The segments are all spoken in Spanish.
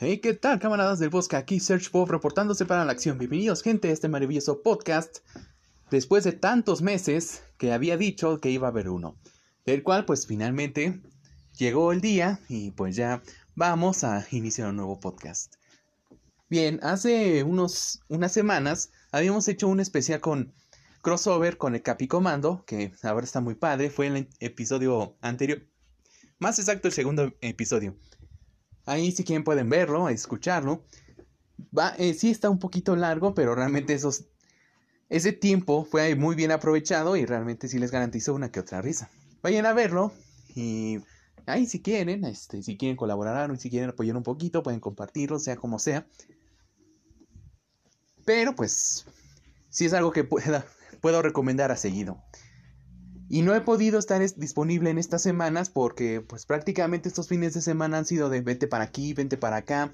Hey, ¿qué tal, camaradas del bosque? Aquí Search Bob reportándose para la acción. Bienvenidos, gente, a este maravilloso podcast. Después de tantos meses que había dicho que iba a haber uno, del cual, pues finalmente llegó el día y pues ya vamos a iniciar un nuevo podcast. Bien, hace unos, unas semanas habíamos hecho un especial con crossover con el Capicomando, que ahora está muy padre. Fue el episodio anterior, más exacto, el segundo episodio. Ahí si quieren pueden verlo, escucharlo. Eh, sí está un poquito largo, pero realmente ese tiempo fue muy bien aprovechado y realmente sí les garantizó una que otra risa. Vayan a verlo y ahí si quieren, este, si quieren colaborar o si quieren apoyar un poquito, pueden compartirlo, sea como sea. Pero pues, sí es algo que pueda, puedo recomendar a seguido. Y no he podido estar disponible en estas semanas porque pues prácticamente estos fines de semana han sido de vente para aquí, vente para acá.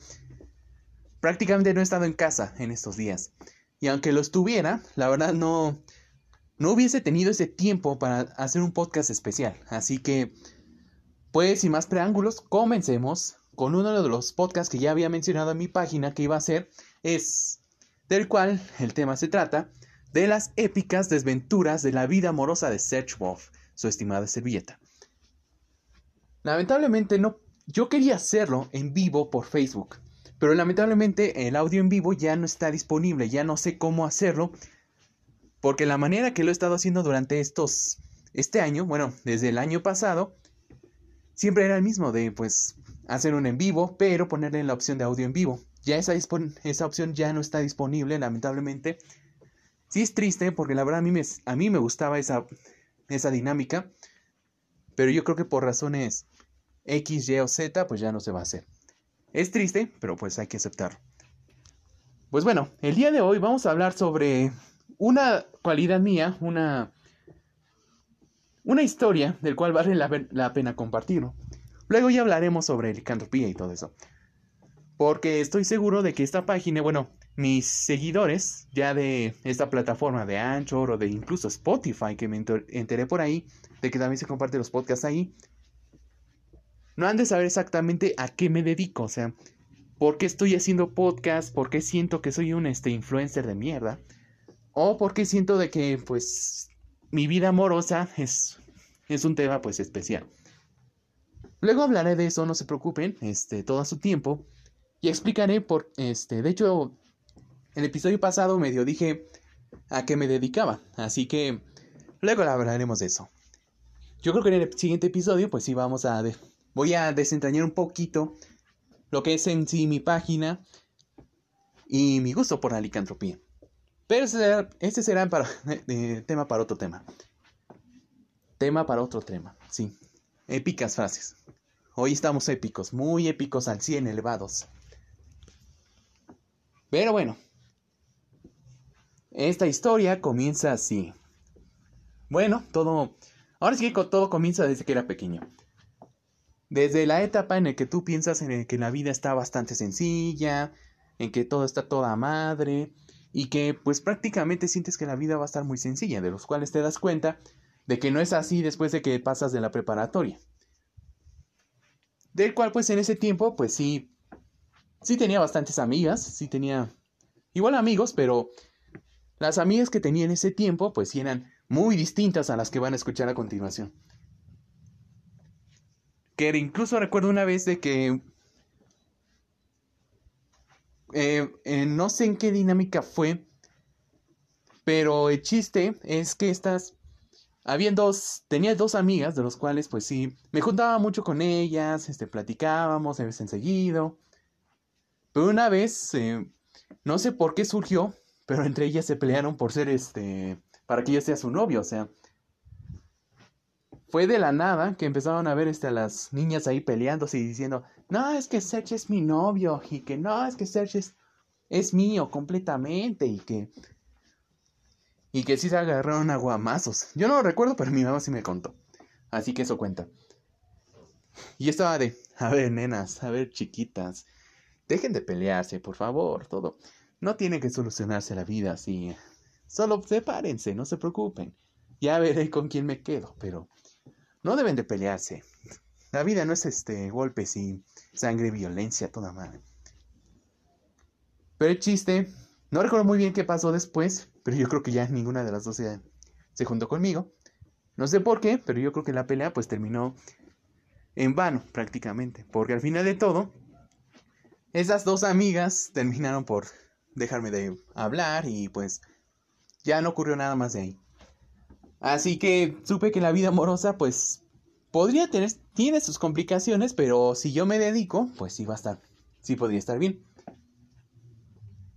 Prácticamente no he estado en casa en estos días. Y aunque lo estuviera, la verdad no no hubiese tenido ese tiempo para hacer un podcast especial. Así que pues sin más preámbulos, comencemos con uno de los podcasts que ya había mencionado en mi página que iba a ser es del cual el tema se trata de las épicas desventuras de la vida amorosa de Serge Wolf, su estimada servilleta. Lamentablemente no, yo quería hacerlo en vivo por Facebook, pero lamentablemente el audio en vivo ya no está disponible, ya no sé cómo hacerlo, porque la manera que lo he estado haciendo durante estos, este año, bueno, desde el año pasado, siempre era el mismo de pues hacer un en vivo, pero ponerle la opción de audio en vivo. Ya esa, esa opción ya no está disponible, lamentablemente. Sí es triste porque la verdad a mí me, a mí me gustaba esa, esa dinámica, pero yo creo que por razones X, Y o Z pues ya no se va a hacer. Es triste, pero pues hay que aceptarlo. Pues bueno, el día de hoy vamos a hablar sobre una cualidad mía, una, una historia del cual vale la, la pena compartirlo. Luego ya hablaremos sobre licantropía y todo eso. Porque estoy seguro de que esta página, bueno, mis seguidores ya de esta plataforma de Anchor o de incluso Spotify, que me enteré por ahí, de que también se comparten los podcasts ahí, no han de saber exactamente a qué me dedico, o sea, por qué estoy haciendo podcast, por qué siento que soy un este, influencer de mierda, o por qué siento de que, pues, mi vida amorosa es, es un tema, pues, especial. Luego hablaré de eso, no se preocupen, este, todo a su tiempo, y explicaré por, este, de hecho, el episodio pasado medio dije a qué me dedicaba, así que luego hablaremos de eso. Yo creo que en el siguiente episodio, pues sí, vamos a... voy a desentrañar un poquito lo que es en sí mi página y mi gusto por la licantropía. Pero este será, para, tema para otro tema. Tema para otro tema, sí. Épicas frases. Hoy estamos épicos, muy épicos al 100 elevados. Pero bueno, esta historia comienza así. Bueno, todo... Ahora sí que todo comienza desde que era pequeño. Desde la etapa en la que tú piensas en que la vida está bastante sencilla, en que todo está toda madre, y que pues prácticamente sientes que la vida va a estar muy sencilla, de los cuales te das cuenta de que no es así después de que pasas de la preparatoria. Del cual pues en ese tiempo pues sí, sí tenía bastantes amigas, sí tenía igual amigos, pero las amigas que tenía en ese tiempo, pues eran muy distintas a las que van a escuchar a continuación. Que incluso recuerdo una vez de que... Eh, eh, no sé en qué dinámica fue, pero el chiste es que estas... Habían dos, tenía dos amigas, de los cuales pues sí, me juntaba mucho con ellas, este, platicábamos de vez en seguido. Pero una vez, eh, no sé por qué surgió, pero entre ellas se pelearon por ser este, para que yo sea su novio, o sea. Fue de la nada que empezaron a ver este, a las niñas ahí peleándose y diciendo, no, es que Serge es mi novio, y que no, es que Serge es, mío completamente, y que... Y que sí se agarraron a guamazos. Yo no lo recuerdo, pero mi mamá sí me contó. Así que eso cuenta. Y estaba de, a ver, nenas, a ver, chiquitas, dejen de pelearse, por favor, todo. No tiene que solucionarse la vida así. Solo sepárense, no se preocupen. Ya veré con quién me quedo, pero no deben de pelearse. La vida no es este golpes y sangre violencia toda madre. Pero el chiste, no recuerdo muy bien qué pasó después, pero yo creo que ya ninguna de las dos se, se juntó conmigo. No sé por qué, pero yo creo que la pelea pues terminó en vano prácticamente, porque al final de todo, esas dos amigas terminaron por dejarme de hablar y pues ya no ocurrió nada más de ahí. Así que supe que la vida amorosa pues podría tener, tiene sus complicaciones, pero si yo me dedico, pues sí va a estar, sí podría estar bien.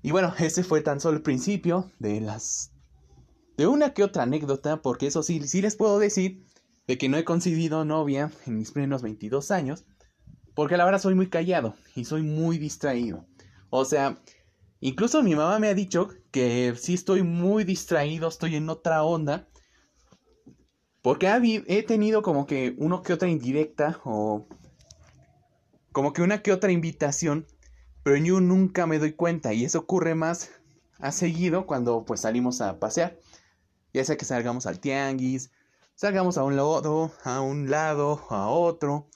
Y bueno, ese fue tan solo el principio de las de una que otra anécdota, porque eso sí, sí les puedo decir de que no he conseguido novia en mis primeros 22 años, porque la verdad soy muy callado y soy muy distraído. O sea, incluso mi mamá me ha dicho que sí estoy muy distraído, estoy en otra onda, porque he tenido como que uno que otra indirecta o como que una que otra invitación, pero yo nunca me doy cuenta y eso ocurre más a seguido cuando pues salimos a pasear. Ya sea que salgamos al tianguis, salgamos a un lado, a un lado, a otro.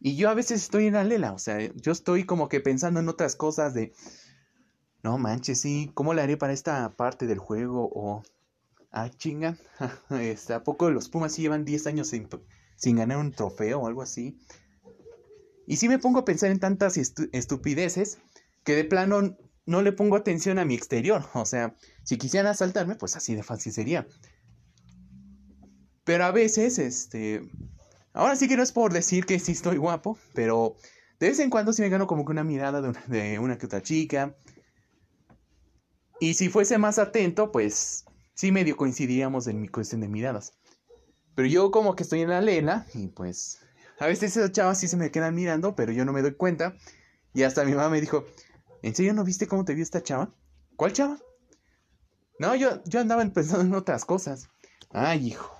Y yo a veces estoy en la o sea, yo estoy como que pensando en otras cosas de, no manches, sí, ¿cómo le haré para esta parte del juego? O, ah, chinga, este, ¿a poco los Pumas sí llevan 10 años sin, sin, ganar un trofeo o algo así? Y sí me pongo a pensar en tantas estupideces que de plano no le pongo atención a mi exterior. O sea, si quisieran asaltarme, pues así de fácil sería. Pero a veces, este... Ahora sí que no es por decir que sí estoy guapo, pero de vez en cuando sí me gano como que una mirada de una, que otra chica. Y si fuese más atento, pues sí medio coincidiríamos en mi cuestión de miradas. Pero yo como que estoy en la lena y pues a veces esas chavas sí se me quedan mirando, pero yo no me doy cuenta. Y hasta mi mamá me dijo, ¿En serio no viste cómo te vio esta chava? ¿Cuál chava? No, yo, yo andaba pensando en otras cosas. Ay, hijo.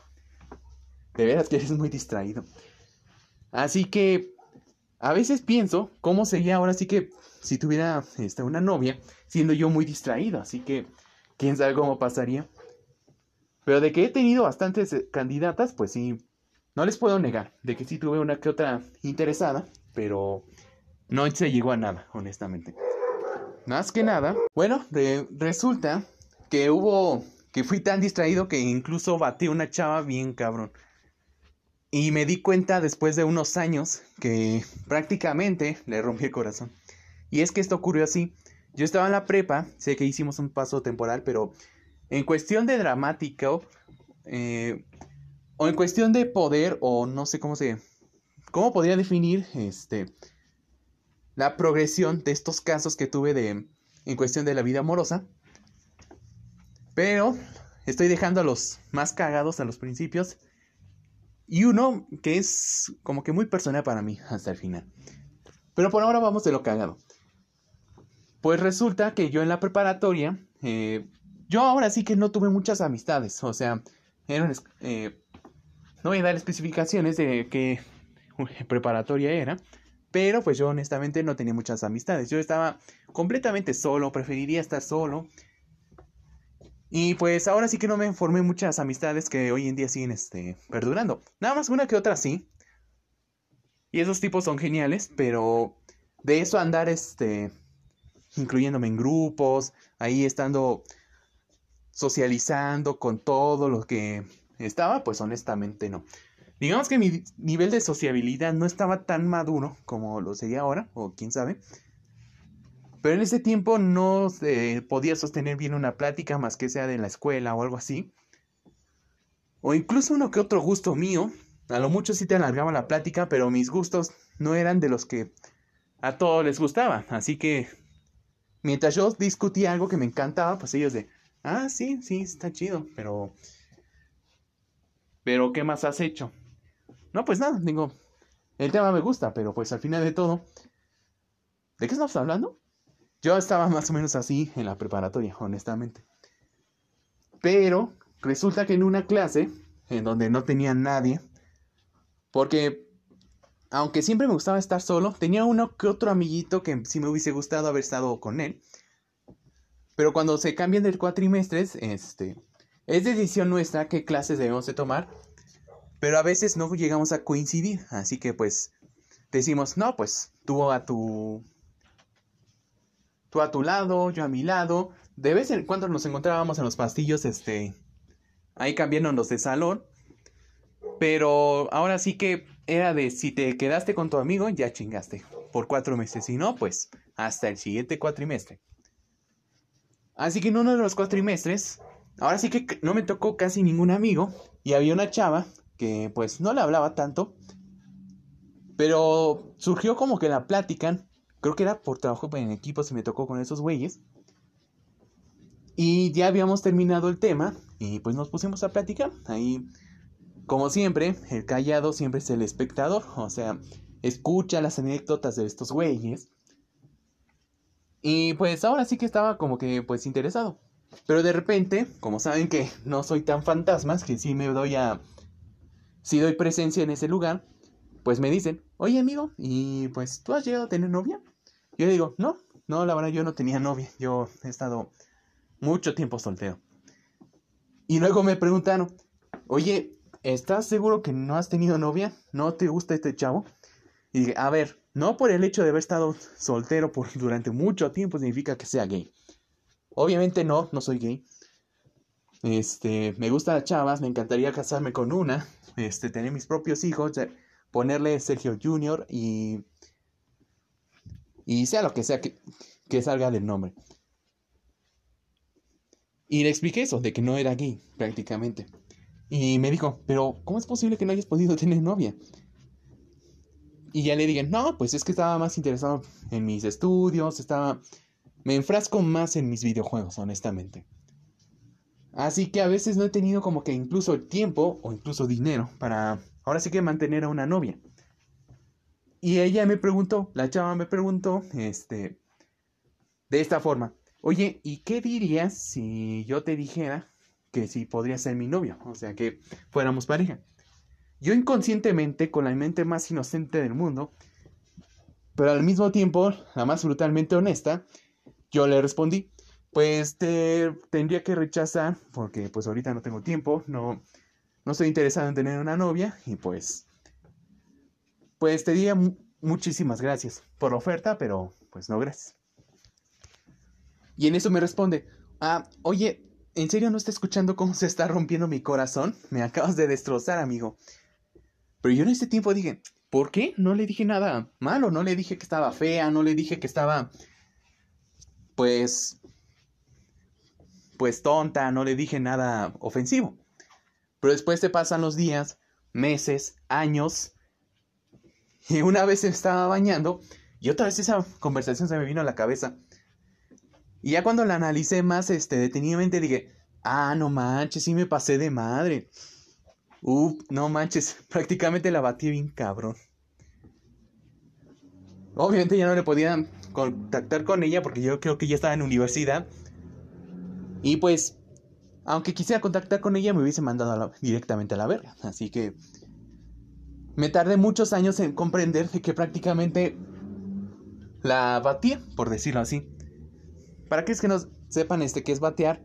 De veras que eres muy distraído. Así que a veces pienso cómo sería ahora sí que si tuviera este, una novia, siendo yo muy distraído. Así que quién sabe cómo pasaría. Pero de que he tenido bastantes eh, candidatas, pues sí, no les puedo negar. De que sí tuve una que otra interesada, pero no se llegó a nada, honestamente. Más que nada, bueno, resulta que hubo, que fui tan distraído que incluso batí una chava bien cabrón. Y me di cuenta después de unos años que prácticamente le rompí el corazón. Y es que esto ocurrió así. Yo estaba en la prepa, sé que hicimos un paso temporal, pero en cuestión de dramático, eh, o en cuestión de poder, o no sé cómo se... ¿Cómo podría definir este la progresión de estos casos que tuve de, en cuestión de la vida amorosa. Pero estoy dejando a los más cagados a los principios. Y uno que es como que muy personal para mí hasta el final. Pero por ahora vamos de lo cagado. Pues resulta que yo en la preparatoria, eh, yo ahora sí que no tuve muchas amistades. O sea, eh, no voy a dar especificaciones de qué preparatoria era. Pero pues yo honestamente no tenía muchas amistades. Yo estaba completamente solo, preferiría estar solo. Y pues ahora sí que no me formé muchas amistades que hoy en día siguen este, perdurando. Nada más una que otra sí. Y esos tipos son geniales, pero de eso andar este incluyéndome en grupos, ahí estando socializando con todo lo que estaba, pues honestamente no. Digamos que mi nivel de sociabilidad no estaba tan maduro como lo sería ahora, o quién sabe. Pero en ese tiempo no se podía sostener bien una plática más que sea de la escuela o algo así. O incluso uno que otro gusto mío. A lo mucho sí te alargaba la plática, pero mis gustos no eran de los que a todos les gustaba. Así que mientras yo discutía algo que me encantaba, pues ellos de, ah, sí, sí, está chido, pero... Pero, ¿qué más has hecho? No, pues nada, digo, el tema me gusta, pero pues al final de todo, ¿de qué estamos hablando? Yo estaba más o menos así en la preparatoria, honestamente. Pero resulta que en una clase, en donde no tenía nadie, porque aunque siempre me gustaba estar solo, tenía uno que otro amiguito que sí me hubiese gustado haber estado con él. Pero cuando se cambian de cuatrimestres, este, es decisión nuestra qué clases debemos de tomar pero a veces no llegamos a coincidir, así que pues decimos, no, pues tú a tu tú a tu lado, yo a mi lado. De vez en cuando nos encontrábamos en los pastillos, este, ahí cambiándonos de salón. Pero ahora sí que era de si te quedaste con tu amigo, ya chingaste. Por cuatro meses. Si no, pues hasta el siguiente cuatrimestre. Así que en uno de los cuatrimestres, ahora sí que no me tocó casi ningún amigo. Y había una chava que pues no le hablaba tanto. Pero surgió como que la plática. Creo que era por trabajo en equipo, se me tocó con esos güeyes. Y ya habíamos terminado el tema y pues nos pusimos a platicar. Ahí, como siempre, el callado siempre es el espectador. O sea, escucha las anécdotas de estos güeyes. Y pues ahora sí que estaba como que pues interesado. Pero de repente, como saben que no soy tan fantasmas, que sí me doy a... Si doy presencia en ese lugar, pues me dicen, oye amigo, ¿y pues tú has llegado a tener novia? Yo digo, no, no, la verdad yo no tenía novia. Yo he estado mucho tiempo soltero. Y luego me preguntaron, oye, ¿estás seguro que no has tenido novia? ¿No te gusta este chavo? Y dije, a ver, no por el hecho de haber estado soltero por durante mucho tiempo significa que sea gay. Obviamente no, no soy gay. Este, me gustan las chavas, me encantaría casarme con una, este, tener mis propios hijos, ponerle Sergio Junior y y sea lo que sea que, que salga del nombre. Y le expliqué eso, de que no era gay, prácticamente. Y me dijo, pero ¿cómo es posible que no hayas podido tener novia? Y ya le dije, no, pues es que estaba más interesado en mis estudios, estaba... Me enfrasco más en mis videojuegos, honestamente. Así que a veces no he tenido como que incluso tiempo o incluso dinero para ahora sí que mantener a una novia. Y ella me preguntó, la chava me preguntó, este, de esta forma, Oye, ¿y qué dirías si yo te dijera que si podría ser mi novio? O sea, que fuéramos pareja. Yo inconscientemente, con la mente más inocente del mundo, pero al mismo tiempo, la más brutalmente honesta, yo le respondí, pues te tendría que rechazar porque pues ahorita no tengo tiempo, no, no estoy interesado en tener una novia y pues, pues te diría muchísimas gracias por la oferta, pero pues no gracias. Y en eso me responde, ah, oye, ¿en serio no está escuchando cómo se está rompiendo mi corazón? Me acabas de destrozar, amigo. Pero yo en ese tiempo dije, ¿por qué? No le dije nada malo, no le dije que estaba fea, no le dije que estaba, pues, pues tonta, no le dije nada ofensivo. Pero después te pasan los días, meses, años, y una vez estaba bañando y otra vez esa conversación se me vino a la cabeza. Y ya cuando la analicé más este, detenidamente dije, ah, no manches, sí me pasé de madre. Uf, no manches, prácticamente la batí bien cabrón. Obviamente ya no le podía contactar con ella porque yo creo que ya estaba en universidad. Y pues, aunque quisiera contactar con ella, me hubiese mandado directamente a la verga. Así que me tardé muchos años en comprender que prácticamente la batía, por decirlo así. Para aquellos que no sepan este que es batear,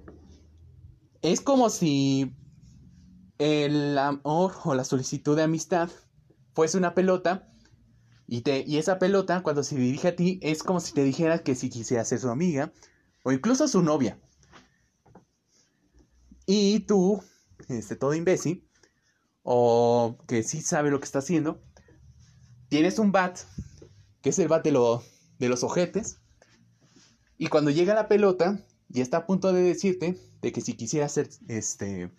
es como si el amor o la solicitud de amistad fuese una pelota y, te, y esa pelota cuando se dirige a ti es como si te dijera que si quisiera ser su amiga o incluso su novia. Y tú, este todo imbécil, o que sí sabe lo que está haciendo, tienes un bat, que es el bat de, de los ojetes, y cuando llega la pelota y está a punto de decirte de que si quisiera ser este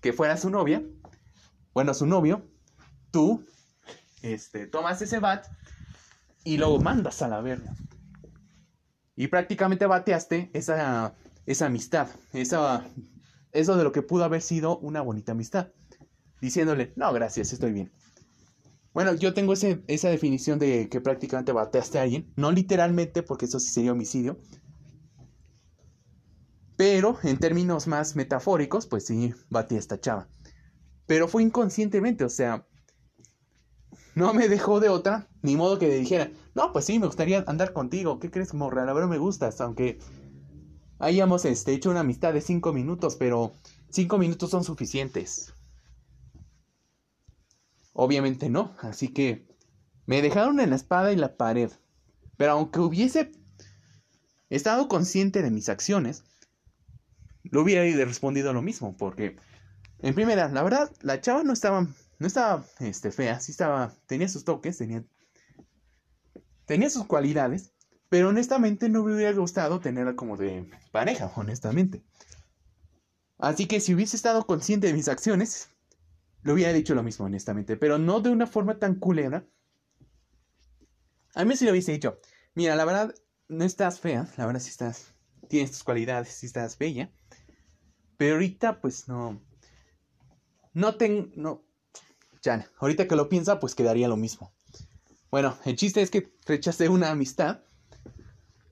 que fuera su novia, bueno, su novio, tú este tomas ese bat y lo mandas a la verga. Y prácticamente bateaste esa esa amistad, esa eso de lo que pudo haber sido una bonita amistad, diciéndole, "No, gracias, estoy bien." Bueno, yo tengo esa definición de que prácticamente bateaste a alguien. No literalmente, porque eso sí sería homicidio. Pero en términos más metafóricos, pues sí, batí a esta chava. Pero fue inconscientemente, o sea, no me dejó de otra, ni modo que le dijera, no, pues sí, me gustaría andar contigo, ¿qué crees, morra? La verdad me gustas, aunque hayamos este, hecho una amistad de cinco minutos, pero cinco minutos son suficientes. Obviamente no, así que me dejaron en la espada y la pared. Pero aunque hubiese estado consciente de mis acciones, lo hubiera respondido lo mismo, porque en primera, la verdad, la chava no estaba, no estaba, este, fea, sí estaba, tenía sus toques, tenía, tenía sus cualidades, pero honestamente no me hubiera gustado tenerla como de pareja, honestamente. Así que si hubiese estado consciente de mis acciones, le hubiera dicho lo mismo, honestamente, pero no de una forma tan culera. A mí sí lo hubiese dicho, mira, la verdad, no estás fea, la verdad sí estás, tienes tus cualidades, sí estás bella, pero ahorita pues no, no tengo, no, ya, ahorita que lo piensa pues quedaría lo mismo. Bueno, el chiste es que rechacé una amistad,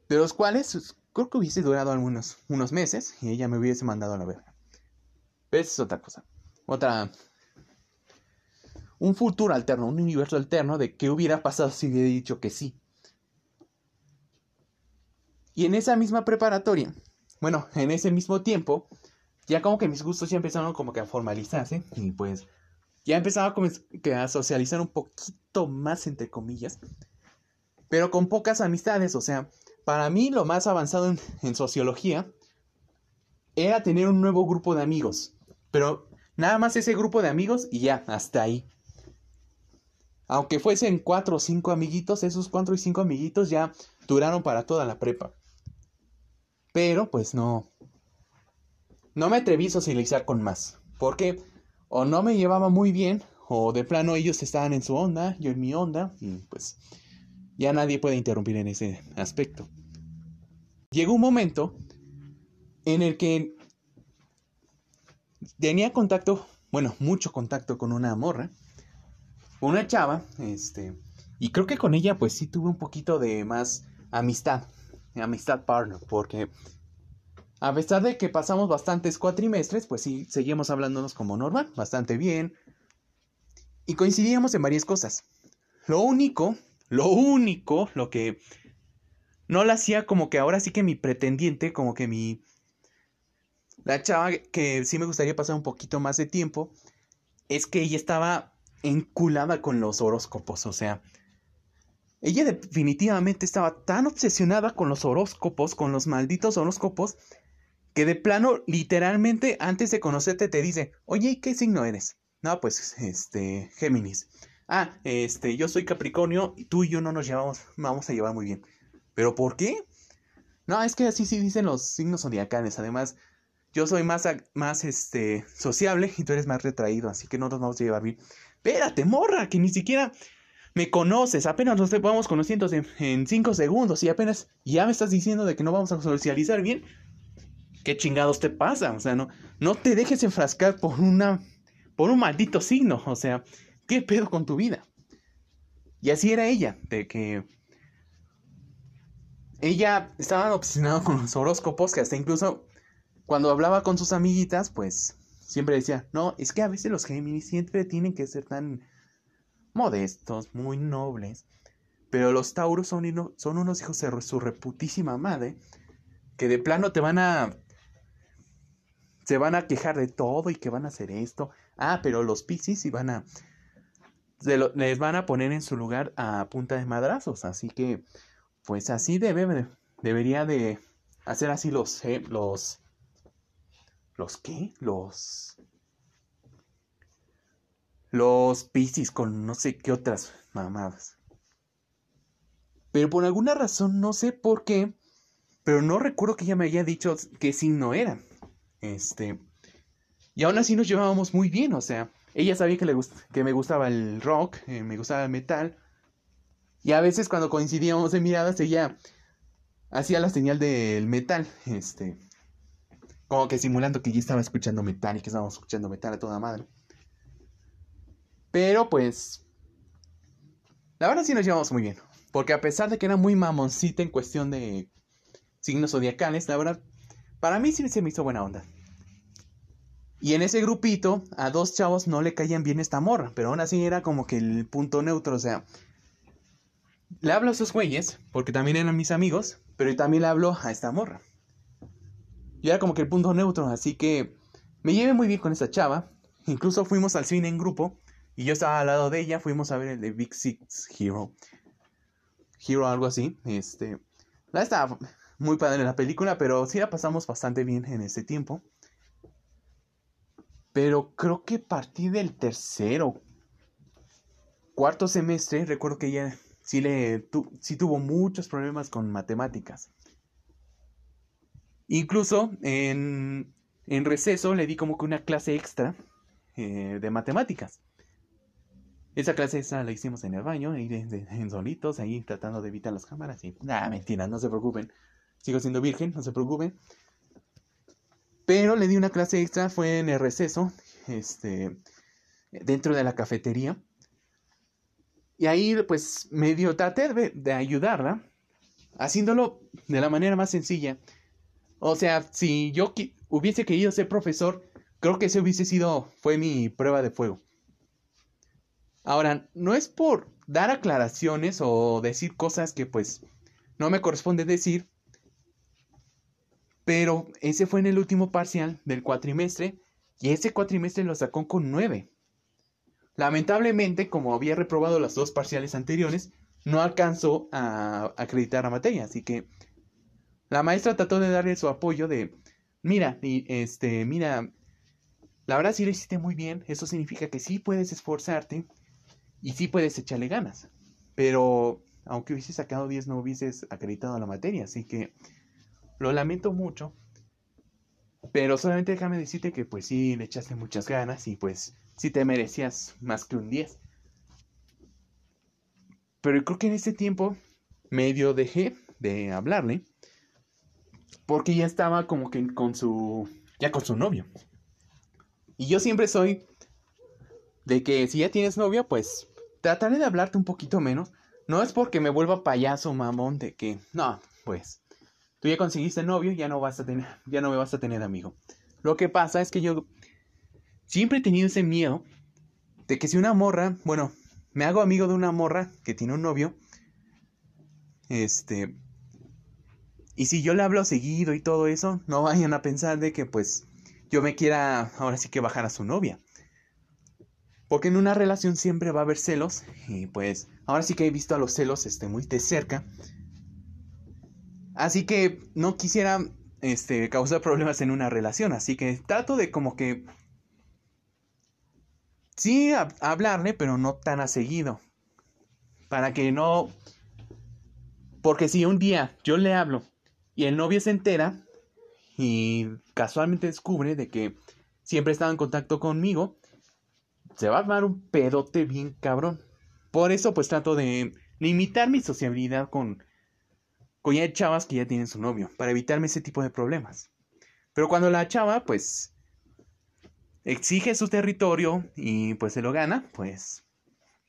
de los cuales pues, creo que hubiese durado algunos unos meses y ella me hubiese mandado a la verga. Pero esa es otra cosa. Otra un futuro alterno, un universo alterno de qué hubiera pasado si hubiera dicho que sí. Y en esa misma preparatoria, bueno, en ese mismo tiempo, ya como que mis gustos ya empezaron como que a formalizarse y pues ya empezaba a socializar un poquito más entre comillas, pero con pocas amistades, o sea, para mí lo más avanzado en, sociología era tener un nuevo grupo de amigos, pero nada más ese grupo de amigos y ya, hasta ahí. Aunque fuesen cuatro o cinco amiguitos, esos cuatro y cinco amiguitos ya duraron para toda la prepa. Pero pues no. No me atreví a socializar con más. Porque o no me llevaba muy bien, o de plano ellos estaban en su onda, yo en mi onda, y pues ya nadie puede interrumpir en ese aspecto. Llegó un momento en el que tenía contacto, bueno, mucho contacto con una morra una chava, este, y creo que con ella pues sí tuve un poquito de más amistad, amistad partner, porque a pesar de que pasamos bastantes cuatrimestres, pues sí, seguimos hablándonos como normal, bastante bien, y coincidíamos en varias cosas. Lo único, lo único, lo que no la hacía como que ahora sí que mi pretendiente, como que mi... La chava que sí me gustaría pasar un poquito más de tiempo, es que ella estaba enculada con los horóscopos, o sea, ella definitivamente estaba tan obsesionada con los horóscopos, con los malditos horóscopos, que de plano, literalmente, antes de conocerte te dice, oye, ¿qué signo eres? No, pues, este, Géminis. Ah, este, yo soy Capricornio y tú y yo no nos llevamos, vamos a llevar muy bien. ¿Pero por qué? No, es que así sí dicen los signos zodiacales. Además, yo soy más, más, este, sociable y tú eres más retraído, así que no nos vamos a llevar bien. Espérate, morra, que ni siquiera me conoces, apenas nos vamos conociendo en, cinco segundos y apenas ya me estás diciendo de que no vamos a socializar bien. ¿Qué chingados te pasa? O sea, no, no te dejes enfrascar por una, por un maldito signo. O sea, ¿qué pedo con tu vida? Y así era ella, de que ella estaba obsesionada con los horóscopos, que hasta incluso cuando hablaba con sus amiguitas, pues siempre decía, no, es que a veces los Géminis siempre tienen que ser tan modestos, muy nobles. Pero los Tauros son, unos hijos de su reputísima madre que de plano te van a... Se van a quejar de todo y que van a hacer esto. Ah, pero los Piscis sí van a... les van a poner en su lugar a punta de madrazos. Así que, pues así debe, debería de hacer así los, los ¿Los qué? Los... Los Piscis con no sé qué otras mamadas. Pero por alguna razón, no sé por qué, pero no recuerdo que ella me haya dicho qué signo era. Este... Y aún así nos llevábamos muy bien, o sea, ella sabía que, le que me gustaba el rock, eh, me gustaba el metal. Y a veces cuando coincidíamos en miradas, ella hacía la señal del metal, este, como que simulando que ya estaba escuchando metal y que estábamos escuchando metal a toda madre. Pero pues. La verdad sí nos llevamos muy bien. Porque a pesar de que era muy mamoncita en cuestión de signos zodiacales, la verdad, para mí sí se me hizo buena onda. Y en ese grupito, a dos chavos no le caían bien esta morra, pero aún así era como que el punto neutro, o sea, le hablo a esos güeyes, porque también eran mis amigos, pero también le hablo a esta morra. Yo era como que el punto neutro, así que me llevé muy bien con esa chava. Incluso fuimos al cine en grupo y yo estaba al lado de ella, fuimos a ver el de Big Six Hero. Hero, algo así. Este, la estaba muy padre la película, pero sí la pasamos bastante bien en ese tiempo. Pero creo que a partir del tercero, cuarto semestre, recuerdo que ella sí, le sí tuvo muchos problemas con matemáticas. Incluso en, en receso le di como que una clase extra eh, de matemáticas. Esa clase esa la hicimos en el baño, ahí en solitos, ahí tratando de evitar las cámaras. Y nada, mentira, no se preocupen. Sigo siendo virgen, no se preocupen. Pero le di una clase extra, fue en el receso, este, dentro de la cafetería. Y ahí, pues, medio traté de, de ayudarla, haciéndolo de la manera más sencilla. O sea, si yo hubiese querido ser profesor, creo que ese hubiese sido, fue mi prueba de fuego. Ahora, no es por dar aclaraciones o decir cosas que pues no me corresponde decir, pero ese fue en el último parcial del cuatrimestre y ese cuatrimestre lo sacó con 9. Lamentablemente, como había reprobado las dos parciales anteriores, no alcanzó a acreditar la materia, así que la maestra trató de darle su apoyo de, mira, este, mira, la verdad sí lo hiciste muy bien, eso significa que sí puedes esforzarte y sí puedes echarle ganas. Pero aunque hubieses sacado 10 no hubieses acreditado la materia. Así que lo lamento mucho. Pero solamente déjame decirte que pues sí le echaste muchas ganas y pues sí te merecías más que un 10. Pero creo que en ese tiempo medio dejé de hablarle. Porque ya estaba como que con su... ya con su novio. Y yo siempre soy de que si ya tienes novio, pues trataré de hablarte un poquito menos. No es porque me vuelva payaso, mamón, de que, no, pues, tú ya conseguiste novio, ya no vas a tener, ya no me vas a tener amigo. Lo que pasa es que yo siempre he tenido ese miedo de que si una morra, bueno, me hago amigo de una morra que tiene un novio, este, y si yo le hablo seguido y todo eso, no vayan a pensar de que pues yo me quiera ahora sí que bajar a su novia. Porque en una relación siempre va a haber celos. Y pues ahora sí que he visto a los celos este, muy de cerca. Así que no quisiera este, causar problemas en una relación. Así que trato de como que... Sí, hablarle, pero no tan a seguido. Para que no... Porque si un día yo le hablo y el novio se entera y casualmente descubre de que siempre estaba en contacto conmigo, se va a armar un pedote bien cabrón. Por eso pues trato de limitar mi sociabilidad con, ya chavas que ya tienen su novio, para evitarme ese tipo de problemas. Pero cuando la chava pues exige su territorio y pues se lo gana, pues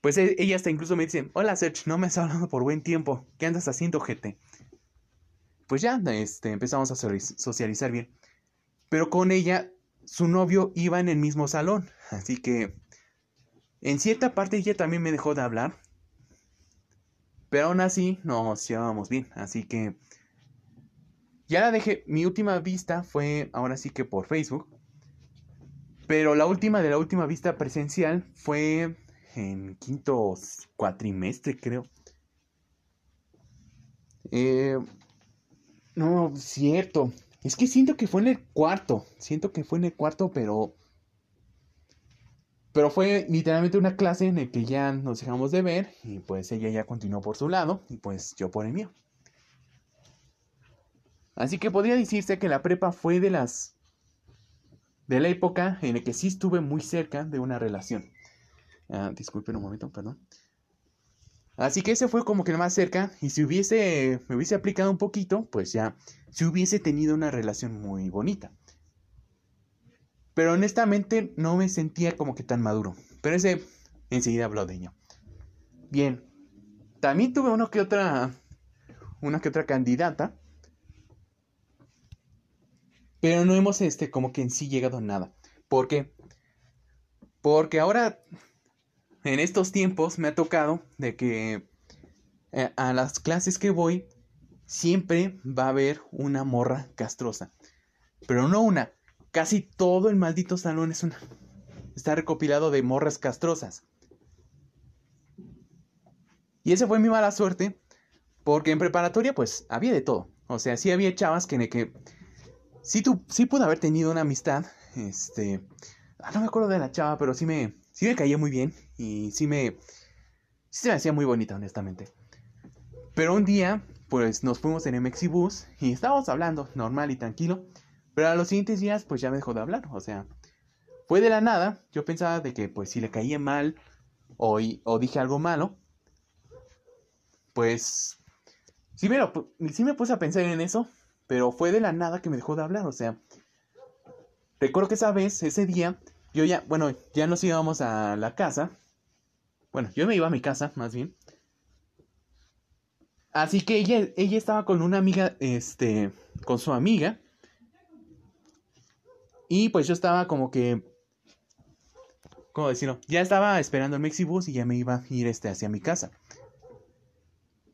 pues e, ella hasta incluso me dice, hola Serge, no me has hablado por buen tiempo, ¿qué andas haciendo, gente? Pues ya, este, empezamos a socializar bien. Pero con ella, su novio iba en el mismo salón, así que en cierta parte ella también me dejó de hablar. Pero aún así nos llevábamos bien. Así que ya la dejé. Mi última vista fue ahora sí que por Facebook. Pero la última de la última vista presencial fue en quinto cuatrimestre, creo. Eh, no, cierto. Es que siento que fue en el cuarto. Siento que fue en el cuarto, pero pero fue literalmente una clase en la que ya nos dejamos de ver y pues ella ya continuó por su lado y pues yo por el mío. Así que podría decirse que la prepa fue de las de la época en la que sí estuve muy cerca de una relación. Ah, disculpen un momento, perdón. Así que ese fue como que más cerca y si hubiese me hubiese aplicado un poquito, pues ya si hubiese tenido una relación muy bonita. Pero honestamente no me sentía como que tan maduro. Pero ese enseguida habló de ello. Bien. También tuve una que otra. Una que otra candidata. Pero no hemos este como que en sí llegado a nada. ¿Por qué? Porque ahora. En estos tiempos me ha tocado de que eh, a las clases que voy siempre va a haber una morra castrosa. Pero no una, Casi todo el maldito salón es una... está recopilado de morras castrosas. Y esa fue mi mala suerte, porque en preparatoria pues había de todo. O sea, sí había chavas que, que sí, tú, sí pude haber tenido una amistad. Este. Ah, no me acuerdo de la chava, pero sí me, sí me caía muy bien. Y sí me. Sí se me hacía muy bonita, honestamente. Pero un día, pues nos fuimos en Mexibus y estábamos hablando normal y tranquilo. Pero a los siguientes días, pues ya me dejó de hablar. O sea, fue de la nada. Yo pensaba de que, pues, si le caía mal o, o dije algo malo, pues. Sí me, sí me puse a pensar en eso. Pero fue de la nada que me dejó de hablar. O sea, recuerdo que esa vez, ese día, yo ya, bueno, ya nos íbamos a la casa. Bueno, yo me iba a mi casa, más bien. Así que ella, ella estaba con una amiga, este, con su amiga. Y pues yo estaba como que, ¿cómo decirlo? Ya estaba esperando el Mexibus y ya me iba a ir este, hacia mi casa.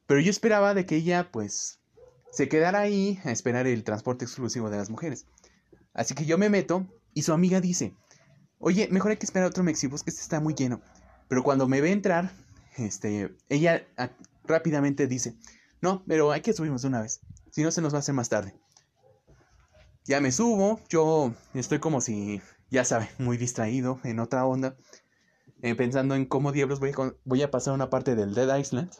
Pero yo esperaba de que ella, pues, se quedara ahí a esperar el transporte exclusivo de las mujeres. Así que yo me meto y su amiga dice, oye, mejor hay que esperar otro Mexibus que este está muy lleno. Pero cuando me ve entrar, este, ella rápidamente dice, no, pero hay que subirnos una vez, si no se nos va a hacer más tarde. Ya me subo, yo estoy como si, ya sabe, muy distraído, en otra onda, eh, pensando en cómo diablos voy a, voy a pasar una parte del Dead Island.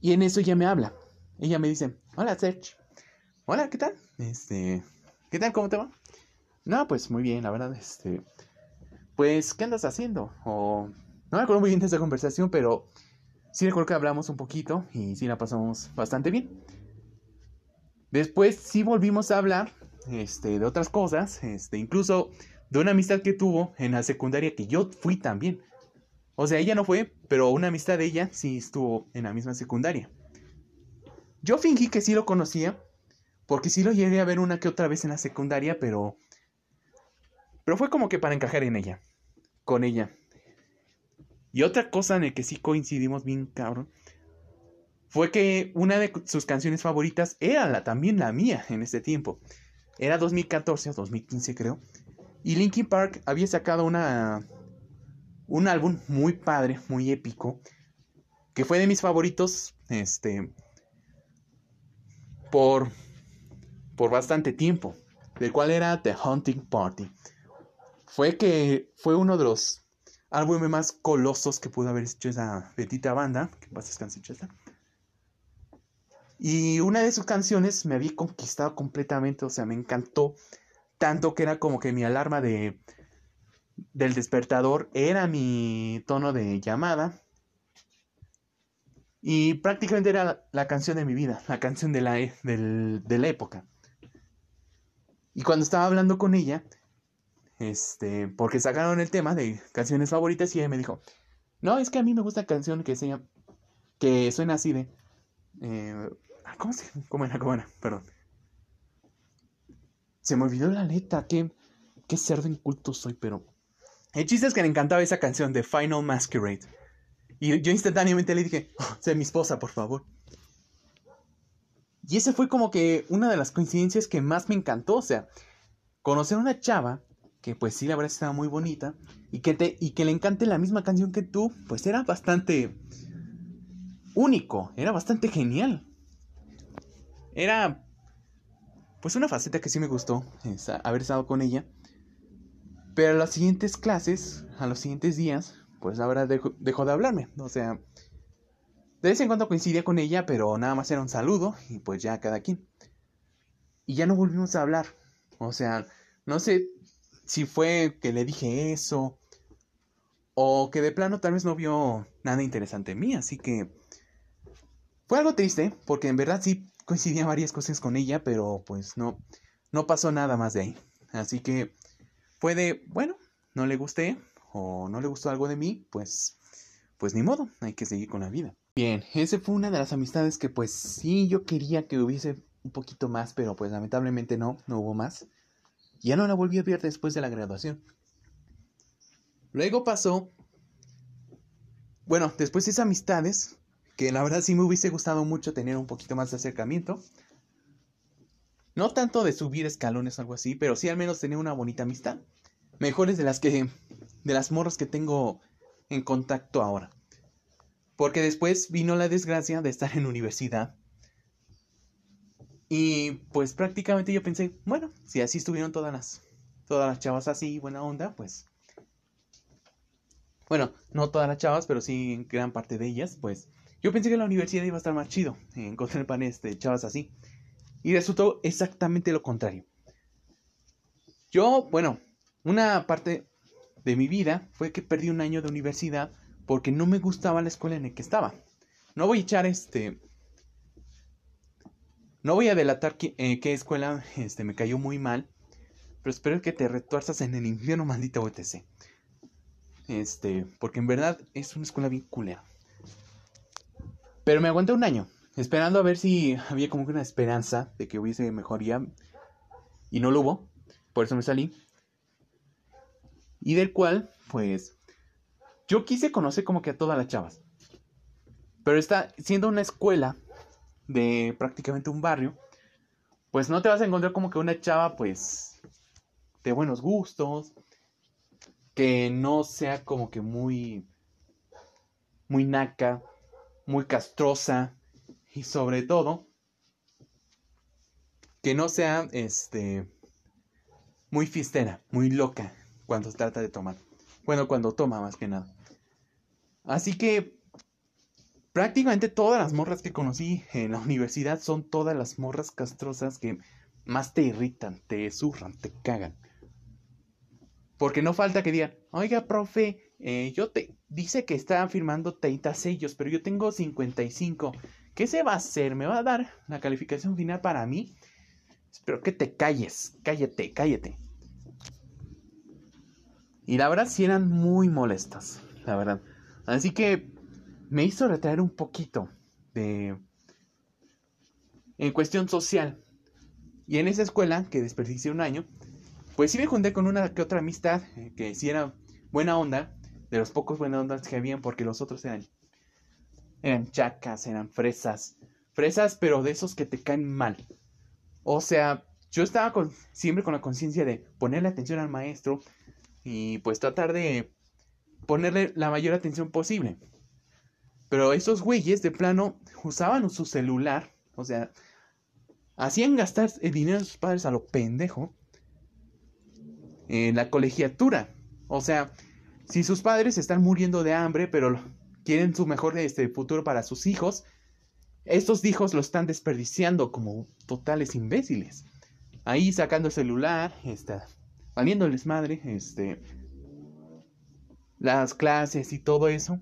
Y en eso ella me habla. Ella me dice, hola Serge. Hola, ¿qué tal? Este, ¿qué tal? ¿Cómo te va? No, pues muy bien, la verdad, este, pues, ¿qué andas haciendo? O, no me acuerdo muy bien de esa conversación, pero sí recuerdo que hablamos un poquito y sí la pasamos bastante bien. Después sí volvimos a hablar, este, de otras cosas, este, incluso de una amistad que tuvo en la secundaria que yo fui también. O sea, ella no fue, pero una amistad de ella sí estuvo en la misma secundaria. Yo fingí que sí lo conocía, porque sí lo llegué a ver una que otra vez en la secundaria, pero... Pero fue como que para encajar en ella, con ella. Y otra cosa en la que sí coincidimos bien, cabrón, fue que una de sus canciones favoritas era la, también la mía en ese tiempo. Era 2014 o 2015 creo. Y Linkin Park había sacado una un álbum muy padre, muy épico, que fue de mis favoritos, este, por, por bastante tiempo, del cual era The Hunting Party. Fue que fue uno de los álbumes más colosos que pudo haber hecho esa betita banda, que pasa esta. Y una de sus canciones me había conquistado completamente, o sea, me encantó tanto que era como que mi alarma de del despertador era mi tono de llamada. Y prácticamente era la, canción de mi vida, la canción de la, e, de la época. Y cuando estaba hablando con ella, este, porque sacaron el tema de canciones favoritas y ella me dijo, no, es que a mí me gusta la canción que se que suena así de, eh, ¿cómo se, cómo era, cómo era? Perdón. Se me olvidó la letra, qué, qué cerdo inculto soy, pero el chiste es que le encantaba esa canción de Final Masquerade. Y yo instantáneamente le dije, oh, sé mi esposa, por favor. Y esa fue como que una de las coincidencias que más me encantó. O sea, conocer a una chava que pues sí, la verdad estaba muy bonita. Y que, te, y que le encante la misma canción que tú, pues era bastante único, era bastante genial. Era pues una faceta que sí me gustó, haber estado con ella. Pero a las siguientes clases, a los siguientes días, pues ahora dejó, dejó de hablarme. O sea, de vez en cuando coincidía con ella, pero nada más era un saludo y pues ya cada quien. Y ya no volvimos a hablar. O sea, no sé si fue que le dije eso o que de plano tal vez no vio nada interesante en mí. Así que fue algo triste porque en verdad sí coincidía varias cosas con ella, pero pues no, no pasó nada más de ahí. Así que Puede, bueno, no le gusté o no le gustó algo de mí, pues, pues ni modo, hay que seguir con la vida. Bien, esa fue una de las amistades que pues sí yo quería que hubiese un poquito más, pero pues lamentablemente no, no hubo más. Ya no la volví a ver después de la graduación. Luego pasó, bueno, después de esas amistades, que la verdad sí me hubiese gustado mucho tener un poquito más de acercamiento. No tanto de subir escalones o algo así, pero sí al menos tener una bonita amistad. Mejores de las que. de las morras que tengo en contacto ahora. Porque después vino la desgracia de estar en universidad. Y pues prácticamente yo pensé, bueno, si así estuvieron todas las, todas las chavas así, buena onda, pues... Bueno, no todas las chavas, pero sí gran parte de ellas, pues yo pensé que la universidad iba a estar más chido, encontrar panes de chavas así. Y resultó exactamente lo contrario. Yo, bueno, una parte de mi vida fue que perdí un año de universidad porque no me gustaba la escuela en la que estaba. No voy a echar este... No voy a delatar eh, qué escuela este, me cayó muy mal, pero espero que te retuerzas en el infierno, maldita UTC. Este, porque en verdad es una escuela bien culera. Pero me aguanté un año, esperando a ver si había como que una esperanza de que hubiese mejoría. Y no lo hubo, por eso me salí. Y del cual, pues, yo quise conocer como que a todas las chavas. Pero está siendo una escuela de prácticamente un barrio, pues no te vas a encontrar como que una chava, pues, de buenos gustos, que no sea como que muy, muy naca, muy castrosa y sobre todo, que no sea, este, muy fistera, muy loca cuando se trata de tomar. Bueno, cuando toma más que nada. Así que prácticamente todas las morras que conocí en la universidad son todas las morras castrosas que más te irritan, te zurran, te cagan. Porque no falta que digan, oiga, profe, eh, yo te dice que está firmando 30 sellos, pero yo tengo 55. ¿Qué se va a hacer? ¿Me va a dar la calificación final para mí? Espero que te calles, cállate, cállate. Y la verdad sí eran muy molestas, la verdad. Así que me hizo retraer un poquito de... En cuestión social. Y en esa escuela, que desperdicié un año, pues sí me junté con una que otra amistad, eh, que sí era buena onda, de los pocos buenas ondas que habían, porque los otros eran, eran chacas, eran fresas, fresas, pero de esos que te caen mal. O sea, yo estaba con, siempre con la conciencia de ponerle atención al maestro, y pues tratar de ponerle la mayor atención posible. Pero esos güeyes de plano usaban su celular, o sea, hacían gastar el dinero de sus padres a lo pendejo en la colegiatura. O sea, si sus padres están muriendo de hambre, pero quieren su mejor este, futuro para sus hijos, estos hijos lo están desperdiciando como totales imbéciles. Ahí sacando el celular, está, valiéndoles madre, este, las clases y todo eso.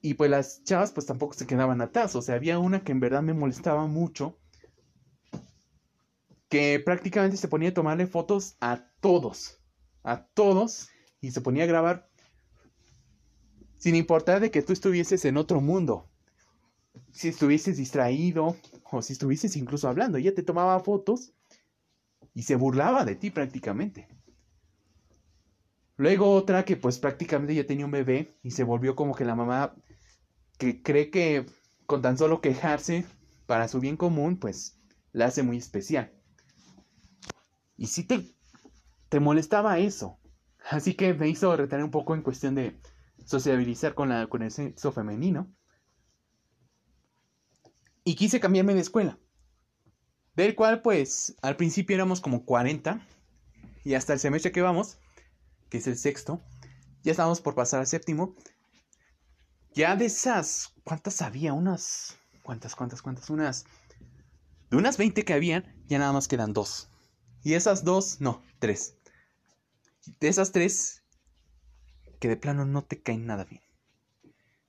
Y pues las chavas pues tampoco se quedaban atrás. O sea, había una que en verdad me molestaba mucho. Que prácticamente se ponía a tomarle fotos a todos. A todos. Y se ponía a grabar. Sin importar de que tú estuvieses en otro mundo. Si estuvieses distraído. O si estuvieses incluso hablando. Ella te tomaba fotos y se burlaba de ti prácticamente. Luego otra que pues prácticamente ya tenía un bebé y se volvió como que la mamá que cree que con tan solo quejarse para su bien común pues la hace muy especial. Y si te, te molestaba eso. Así que me hizo retener un poco en cuestión de sociabilizar con, la, con el sexo femenino. Y quise cambiarme de escuela. Del cual, pues, al principio éramos como 40. Y hasta el semestre que vamos, que es el sexto, ya estábamos por pasar al séptimo. Ya de esas, ¿cuántas había? Unas, ¿cuántas, cuántas, cuántas? Unas, de unas 20 que habían, ya nada más quedan dos. Y esas dos, no, tres. De esas tres, que de plano no te caen nada bien.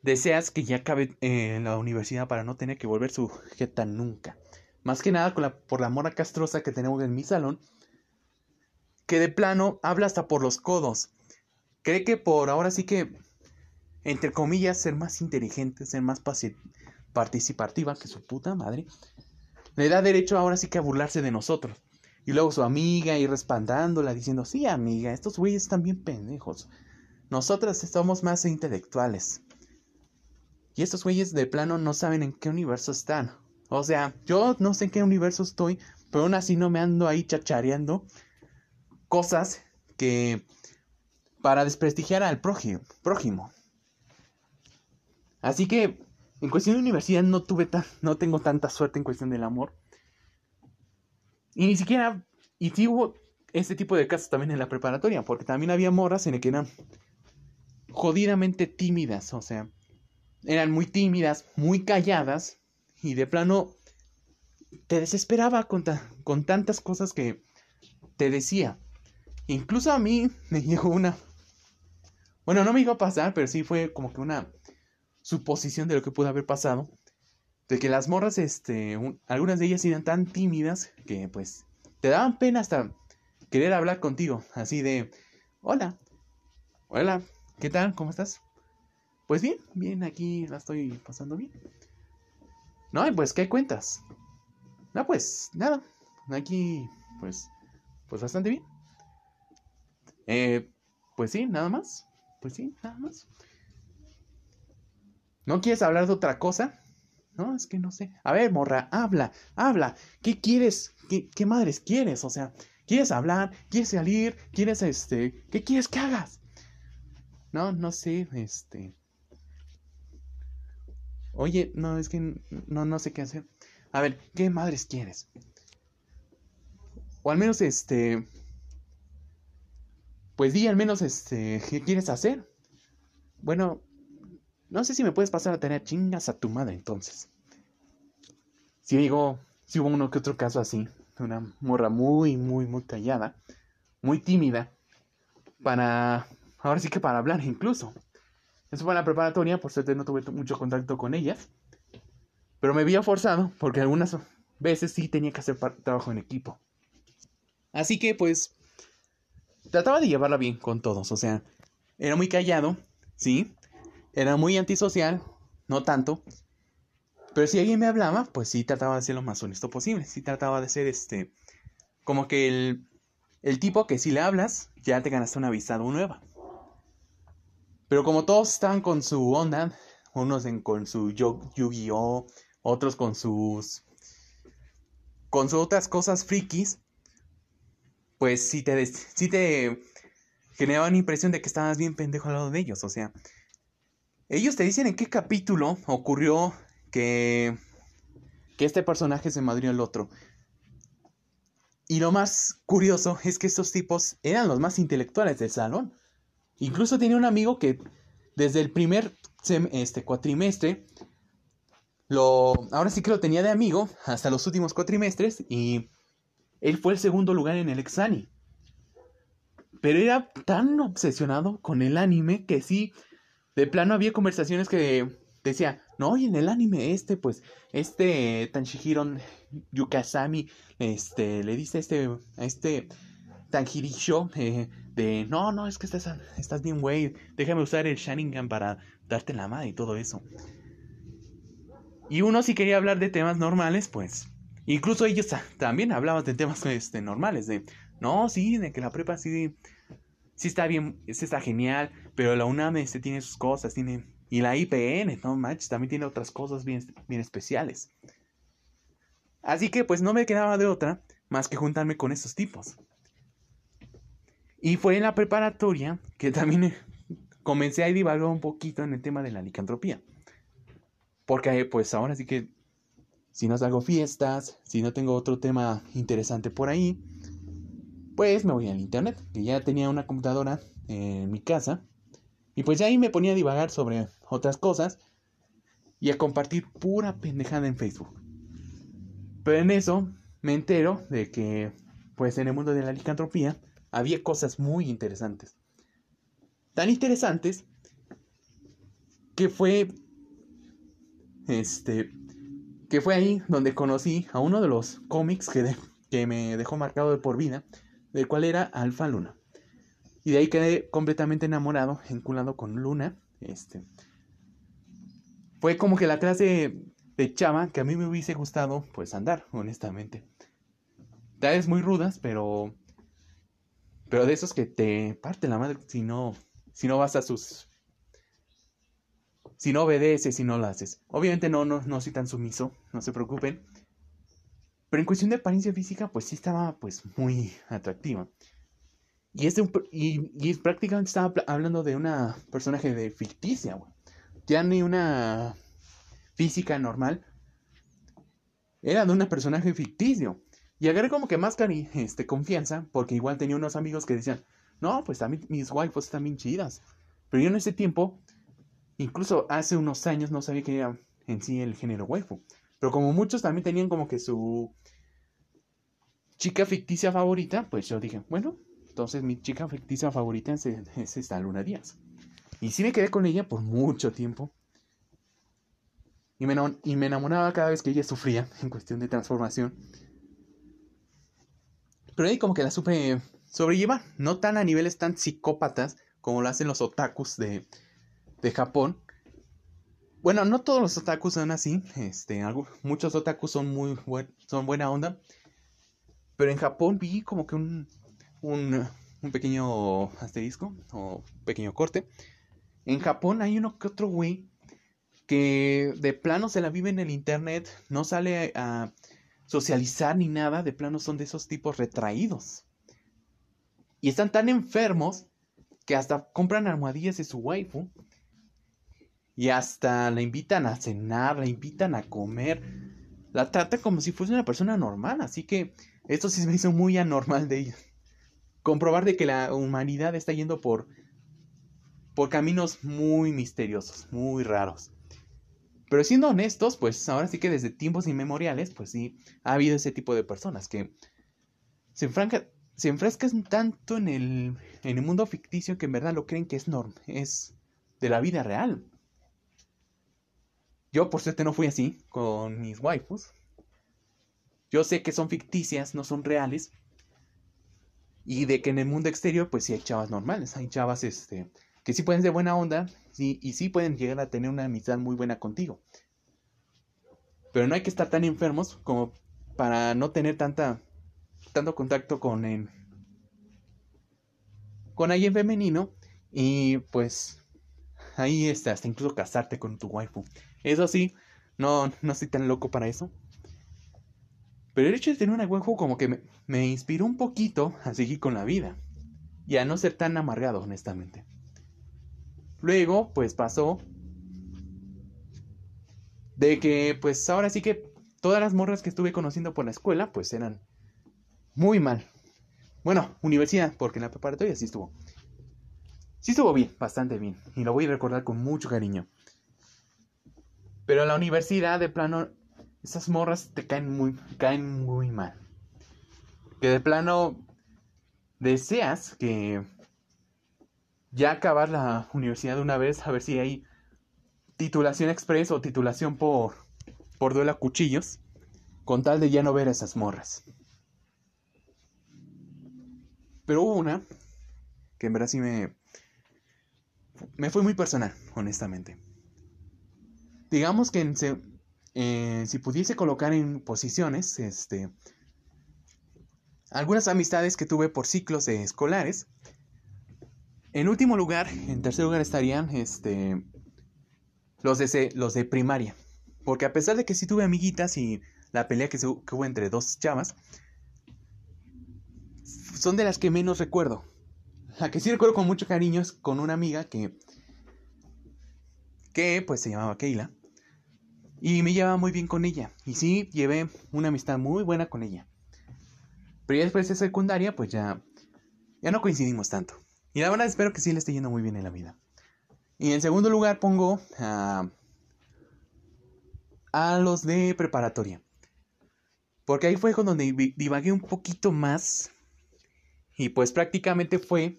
Deseas que ya acabe eh, en la universidad para no tener que volver sujeta nunca. Más que nada por la mora castrosa que tenemos en mi salón. Que de plano habla hasta por los codos. Cree que por ahora sí que, entre comillas, ser más inteligente, ser más participativa que su puta madre, le da derecho ahora sí que a burlarse de nosotros. Y luego su amiga ir respaldándola diciendo, sí amiga, estos güeyes están bien pendejos. Nosotras estamos más intelectuales. Y estos güeyes de plano no saben en qué universo están. O sea, yo no sé en qué universo estoy, pero aún así no me ando ahí chachareando cosas que para desprestigiar al prójimo. Así que en cuestión de universidad no tuve tan, no tengo tanta suerte en cuestión del amor. Y ni siquiera, y sí hubo este tipo de casos también en la preparatoria, porque también había morras en el que eran jodidamente tímidas, o sea, eran muy tímidas, muy calladas, y de plano te desesperaba con, con tantas cosas que te decía. Incluso a mí me llegó una... Bueno, no me iba a pasar, pero sí fue como que una suposición de lo que pudo haber pasado. De que las morras, este, algunas de ellas eran tan tímidas que pues te daban pena hasta querer hablar contigo. Así de, hola, hola, ¿qué tal? ¿Cómo estás? Pues bien, bien, aquí la estoy pasando bien. No, pues, ¿qué cuentas? No, pues, nada, aquí, pues, pues bastante bien. Eh, pues sí, nada más. Pues sí, nada más. ¿No quieres hablar de otra cosa? No, es que no sé. A ver, morra, habla, habla. ¿Qué quieres? ¿Qué, qué madres quieres? O sea, ¿quieres hablar? ¿Quieres salir? ¿Quieres este? ¿Qué quieres que hagas? No, no sé, este. Oye, no, es que no, no sé qué hacer. A ver, ¿qué madres quieres? O al menos este. Pues di al menos este. ¿Qué quieres hacer? Bueno, no sé si me puedes pasar a tener chingas a tu madre entonces. Si digo, si hubo uno que otro caso así, una morra muy, muy, muy callada, muy tímida, para, ahora sí que para hablar incluso. Eso fue en la preparatoria, por suerte no tuve mucho contacto con ellas, pero me había forzado porque algunas veces sí tenía que hacer trabajo en equipo. Así que pues trataba de llevarla bien con todos, o sea, era muy callado, sí, era muy antisocial, no tanto. Pero si alguien me hablaba, pues sí trataba de ser lo más honesto posible. Sí trataba de ser este. Como que el, el tipo que si le hablas, ya te ganaste una visada nueva. Pero como todos estaban con su onda, unos con su Yu-Gi-Oh!, otros con sus. con sus otras cosas frikis, pues sí te, sí te generaba una impresión de que estabas bien pendejo al lado de ellos. O sea, ellos te dicen en qué capítulo ocurrió que, que este personaje se madrió el otro. Y lo más curioso es que estos tipos eran los más intelectuales del salón. Incluso tenía un amigo que desde el primer este, cuatrimestre, lo, ahora sí que lo tenía de amigo hasta los últimos cuatrimestres y él fue el segundo lugar en el Exani. Pero era tan obsesionado con el anime que sí de plano había conversaciones que decía, no, y en el anime este, pues, este Tanjiro Yukasami, este, le dice este, a este eh, de, no, no, es que estás, estás bien, güey, déjame usar el Sharingan para darte la madre y todo eso. Y uno si quería hablar de temas normales, pues, incluso ellos también hablaban de temas este, normales, de, no, sí, de que la prepa sí sí está bien, sí está genial, pero la UNAM este, tiene sus cosas, tiene... Y la IPN, no manches, también tiene otras cosas bien, bien especiales. Así que pues no me quedaba de otra más que juntarme con estos tipos. Y fue en la preparatoria que también comencé a divagar un poquito en el tema de la licantropía. Porque pues ahora sí que si no salgo fiestas, si no tengo otro tema interesante por ahí, pues me voy al internet, que ya tenía una computadora en mi casa. Y pues ya ahí me ponía a divagar sobre otras cosas y a compartir pura pendejada en Facebook. Pero en eso me entero de que, pues en el mundo de la licantropía, había cosas muy interesantes. Tan interesantes que fue, este, que fue ahí donde conocí a uno de los cómics que, que me dejó marcado de por vida, del cual era Alfa Luna. Y de ahí quedé completamente enamorado, enculado con Luna. Este. Fue como que la clase de chava que a mí me hubiese gustado, pues andar, honestamente. Tal muy rudas, pero. Pero de esos que te parten la madre si no. Si no vas a sus. Si no obedeces, si no lo haces. Obviamente no, no, no soy tan sumiso, no se preocupen. Pero en cuestión de apariencia física, pues sí estaba pues muy atractiva. Y, este, y, y prácticamente estaba hablando de una personaje de ficticia, güey. Ya ni una física normal. Era de una personaje ficticio. Y agarré como que más cari este, confianza, porque igual tenía unos amigos que decían, no, pues también mis waifus están bien chidas. Pero yo en ese tiempo, incluso hace unos años, no sabía que era en sí el género waifu. Pero como muchos también tenían como que su chica ficticia favorita, pues yo dije, bueno, entonces mi chica ficticia favorita es, es esta Luna Díaz. Y sí me quedé con ella por mucho tiempo. Y me, enamoraba cada vez que ella sufría en cuestión de transformación. Pero ahí como que la supe sobrellevar. No tan a niveles tan psicópatas como lo hacen los otakus de, de Japón. Bueno, no todos los otakus son así. Este, muchos otakus son muy son buena onda. Pero en Japón vi como que un, un, un pequeño asterisco o pequeño corte. En Japón hay uno que otro güey que de plano se la vive en el internet, no sale a socializar ni nada, de plano son de esos tipos retraídos. Y están tan enfermos que hasta compran almohadillas de su waifu y hasta la invitan a cenar, la invitan a comer, la trata como si fuese una persona normal, así que esto sí me hizo muy anormal de ellos. Comprobar de que la humanidad está yendo por por caminos muy misteriosos, muy raros. Pero siendo honestos, pues ahora sí que desde tiempos inmemoriales, pues sí, ha habido ese tipo de personas que se, enfrancan, se enfrescan tanto en el, en el mundo ficticio que en verdad lo creen que es, norm, es de la vida real. Yo por suerte no fui así con mis waifus. Yo sé que son ficticias, no son reales. Y de que en el mundo exterior, pues sí hay chavas normales, hay chavas este, que sí pueden ser buena onda y sí pueden llegar a tener una amistad muy buena contigo. Pero no hay que estar tan enfermos como para no tener tanta, tanto contacto con, con alguien femenino y pues ahí está, hasta incluso casarte con tu waifu. Eso sí, no, no estoy tan loco para eso. Pero el hecho de tener una waifu como que me, me inspiró un poquito a seguir con la vida. Y a no ser tan amargado, honestamente. Luego, pues pasó de que, pues ahora sí que todas las morras que estuve conociendo por la escuela, pues eran muy mal. Bueno, universidad, porque en la preparatoria sí estuvo. Sí estuvo bien, bastante bien. Y lo voy a recordar con mucho cariño. Pero en la universidad, de plano, esas morras te caen muy, caen muy mal. Que de plano deseas que ya acabar la universidad de una vez, a ver si hay titulación express o titulación por, por duelo a cuchillos, con tal de ya no ver a esas morras. Pero hubo una que en verdad sí me, me fue muy personal, honestamente. Digamos que eh, si pudiese colocar en posiciones, este, algunas amistades que tuve por ciclos escolares, en último lugar, en tercer lugar estarían este, los, de, los de primaria. Porque a pesar de que sí tuve amiguitas y la pelea que, hubo entre dos chavas, son de las que menos recuerdo. La que sí recuerdo con mucho cariño es con una amiga que, que pues se llamaba Keila. Y me llevaba muy bien con ella. Y sí, llevé una amistad muy buena con ella. Pero ya después de secundaria, pues ya, ya no coincidimos tanto. Y la verdad espero que sí le esté yendo muy bien en la vida. Y en segundo lugar pongo a, a los de preparatoria. Porque ahí fue con donde divagué un poquito más. Y pues prácticamente fue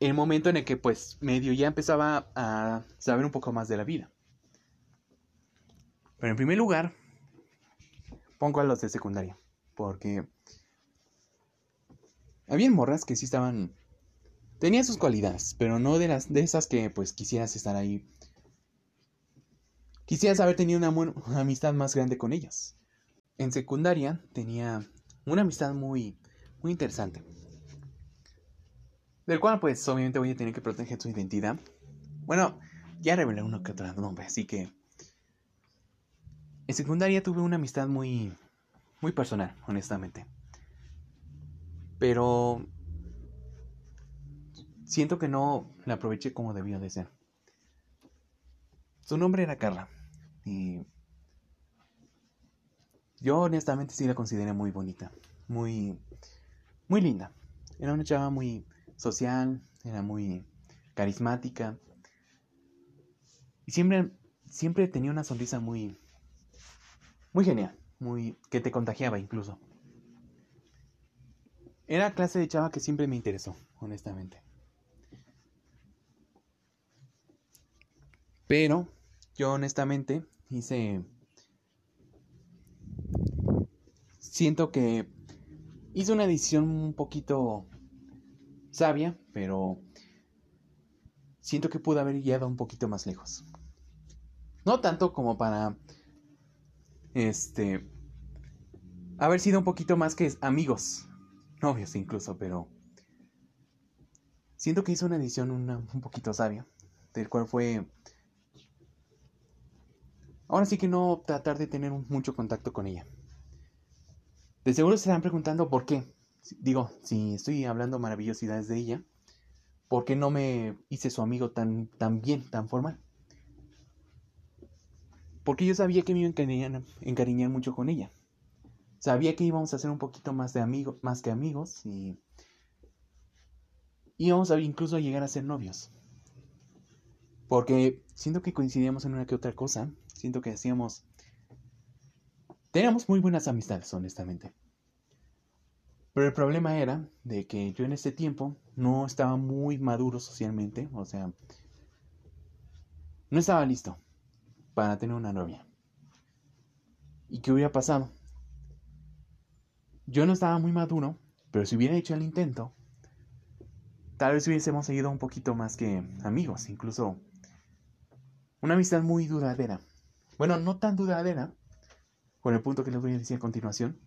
el momento en el que pues medio ya empezaba a saber un poco más de la vida. Pero en primer lugar, pongo a los de secundaria. Porque había morras que sí estaban. Tenían sus cualidades, pero no de las de esas que pues quisieras estar ahí. Quisieras haber tenido una, amistad más grande con ellas. En secundaria tenía una amistad muy, muy interesante. Del cual pues obviamente voy a tener que proteger su identidad. Bueno, ya revelé uno que otro nombre, así que... En secundaria tuve una amistad muy, muy personal, honestamente. Pero siento que no la aproveché como debió de ser. Su nombre era Carla. Y yo honestamente sí la consideré muy bonita, muy, muy linda. Era una chava muy social, era muy carismática. Y siempre, siempre tenía una sonrisa muy, muy genial, muy, que te contagiaba incluso. Era clase de chava que siempre me interesó, honestamente. Pero yo honestamente hice... Siento que hice una decisión un poquito sabia, pero siento que pude haber llegado un poquito más lejos. No tanto como para este haber sido un poquito más que amigos, novios incluso, pero siento que hice una decisión un poquito sabia, del cual fue ahora sí que no tratar de tener mucho contacto con ella. De seguro se están preguntando por qué. Digo, si estoy hablando maravillosidades de ella, ¿por qué no me hice su amigo tan, tan bien, tan formal? Porque yo sabía que me iba a encariñar, mucho con ella. Sabía que íbamos a ser un poquito más de amigos, más que amigos y íbamos a incluso a llegar a ser novios. Porque siento que coincidíamos en una que otra cosa. Siento que hacíamos Teníamos muy buenas amistades, honestamente. Pero el problema era de que yo en ese tiempo no estaba muy maduro socialmente, o sea, no estaba listo para tener una novia. ¿Y qué hubiera pasado? Yo no estaba muy maduro, pero si hubiera hecho el intento, tal vez hubiésemos seguido un poquito más que amigos, incluso una amistad muy duradera. Bueno, no tan duradera, con el punto que les voy a decir a continuación.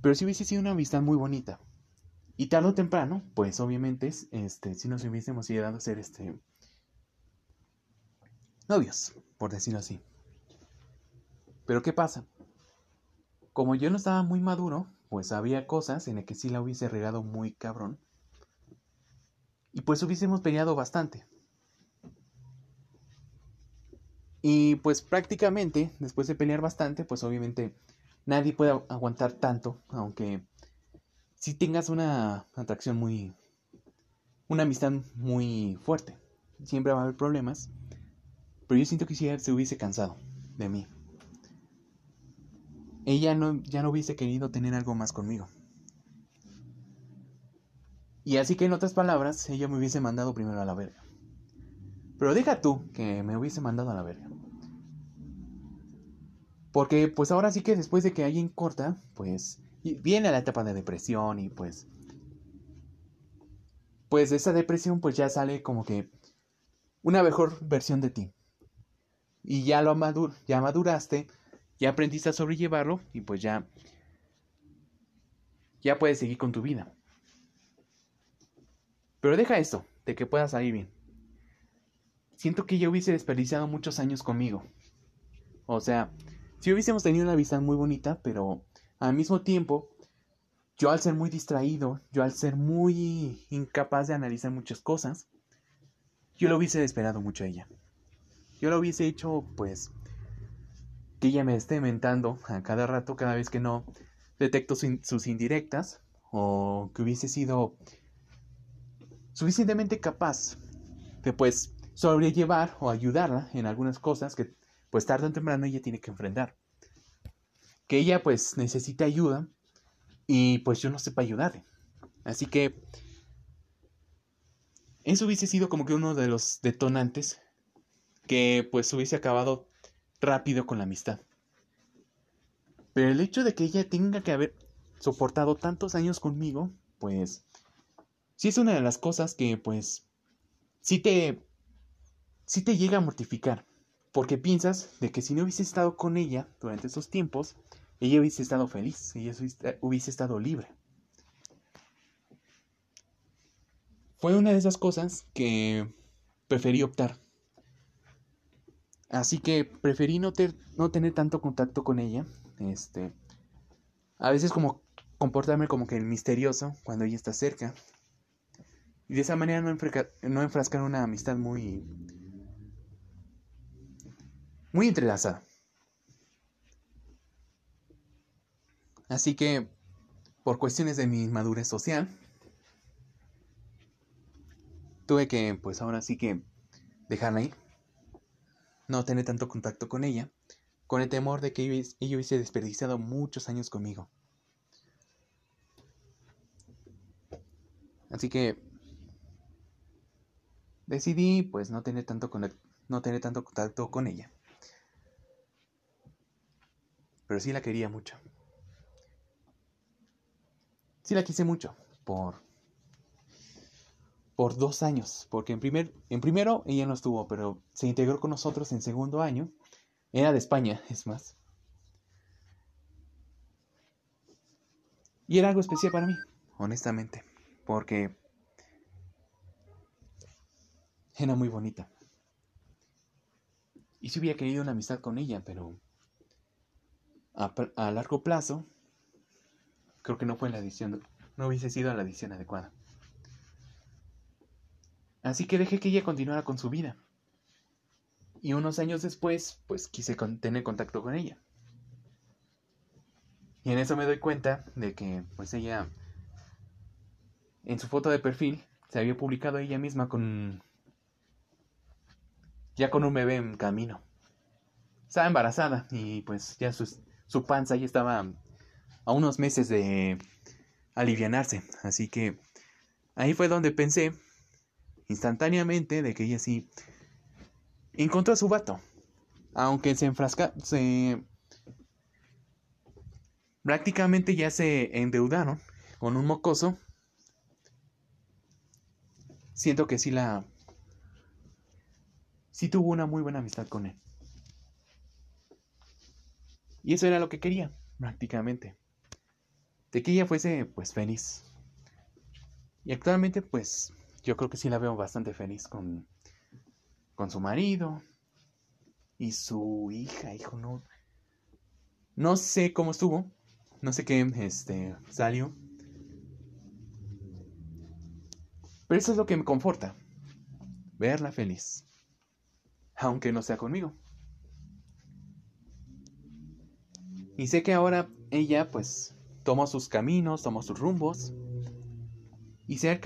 Pero si hubiese sido una amistad muy bonita. Y tarde o temprano, pues obviamente, este, si nos hubiésemos llegado a ser este, novios, por decirlo así. Pero ¿qué pasa? Como yo no estaba muy maduro, pues había cosas en las que sí la hubiese regado muy cabrón. Y pues hubiésemos peleado bastante. Y pues prácticamente, después de pelear bastante, pues obviamente nadie puede aguantar tanto, aunque si tengas una atracción muy... una amistad muy fuerte. Siempre va a haber problemas, pero yo siento que si se hubiese cansado de mí. Ella no, ya no hubiese querido tener algo más conmigo. Y así que en otras palabras, ella me hubiese mandado primero a la verga. Pero deja tú que me hubiese mandado a la verga. Porque pues ahora sí que después de que alguien corta, pues viene la etapa de depresión y pues... Pues esa depresión pues ya sale como que una mejor versión de ti. Y ya lo ya maduraste, ya aprendiste a sobrellevarlo y pues ya... Ya puedes seguir con tu vida. Pero deja esto, de que puedas salir bien siento que yo hubiese desperdiciado muchos años conmigo. O sea, si hubiésemos tenido una amistad muy bonita, pero al mismo tiempo, yo al ser muy distraído, yo al ser muy incapaz de analizar muchas cosas, yo lo hubiese esperado mucho a ella. Yo lo hubiese hecho, pues, que ella me esté mentando a cada rato, cada vez que no detecto sus indirectas, o que hubiese sido suficientemente capaz de, pues, sobrellevar o ayudarla en algunas cosas que pues tarde o temprano ella tiene que enfrentar. Que ella pues necesita ayuda y pues yo no sé para ayudarle. Así que eso hubiese sido como que uno de los detonantes que pues hubiese acabado rápido con la amistad. Pero el hecho de que ella tenga que haber soportado tantos años conmigo, pues sí es una de las cosas que pues sí te si te llega a mortificar, porque piensas de que si no hubiese estado con ella durante esos tiempos, ella hubiese estado feliz, ella hubiese estado libre. Fue una de esas cosas que preferí optar. Así que preferí no, no tener tanto contacto con ella. Este, a veces como comportarme como que el misterioso cuando ella está cerca. Y de esa manera no, no enfrascar una amistad muy muy entrelazada. Así que, por cuestiones de mi madurez social, tuve que, pues ahora sí que, dejarla ir. No tener tanto contacto con ella, con el temor de que ella hubiese desperdiciado muchos años conmigo. Así que decidí pues no tener tanto, no tener tanto contacto con ella. Pero sí la quería mucho. Sí la quise mucho por por dos años, porque en primer en primero ella no estuvo, pero se integró con nosotros en segundo año. Era de España, es más. Y era algo especial para mí, honestamente porque era muy bonita. Y si hubiera querido una amistad con ella, pero a, largo plazo, creo que no fue la edición, no hubiese sido la edición adecuada. Así que dejé que ella continuara con su vida. Y unos años después, pues quise tener contacto con ella. Y en eso me doy cuenta de que, pues ella en su foto de perfil se había publicado ella misma con ya con un bebé en camino. Estaba embarazada y pues ya su, su panza ya estaba a unos meses de alivianarse. Así que ahí fue donde pensé instantáneamente de que ella sí encontró a su vato. Aunque se enfrasca, se prácticamente ya se endeudaron con un mocoso siento que sí la... Sí tuvo una muy buena amistad con él. Y eso era lo que quería, prácticamente. De que ella fuese, pues, feliz. Y actualmente, pues, yo creo que sí la veo bastante feliz con, con su marido y su hija, hijo, no. No sé cómo estuvo, no sé qué, este, salió. Pero eso es lo que me conforta, verla feliz, aunque no sea conmigo. Y sé que ahora ella pues tomó sus caminos, tomó sus rumbos, y sea,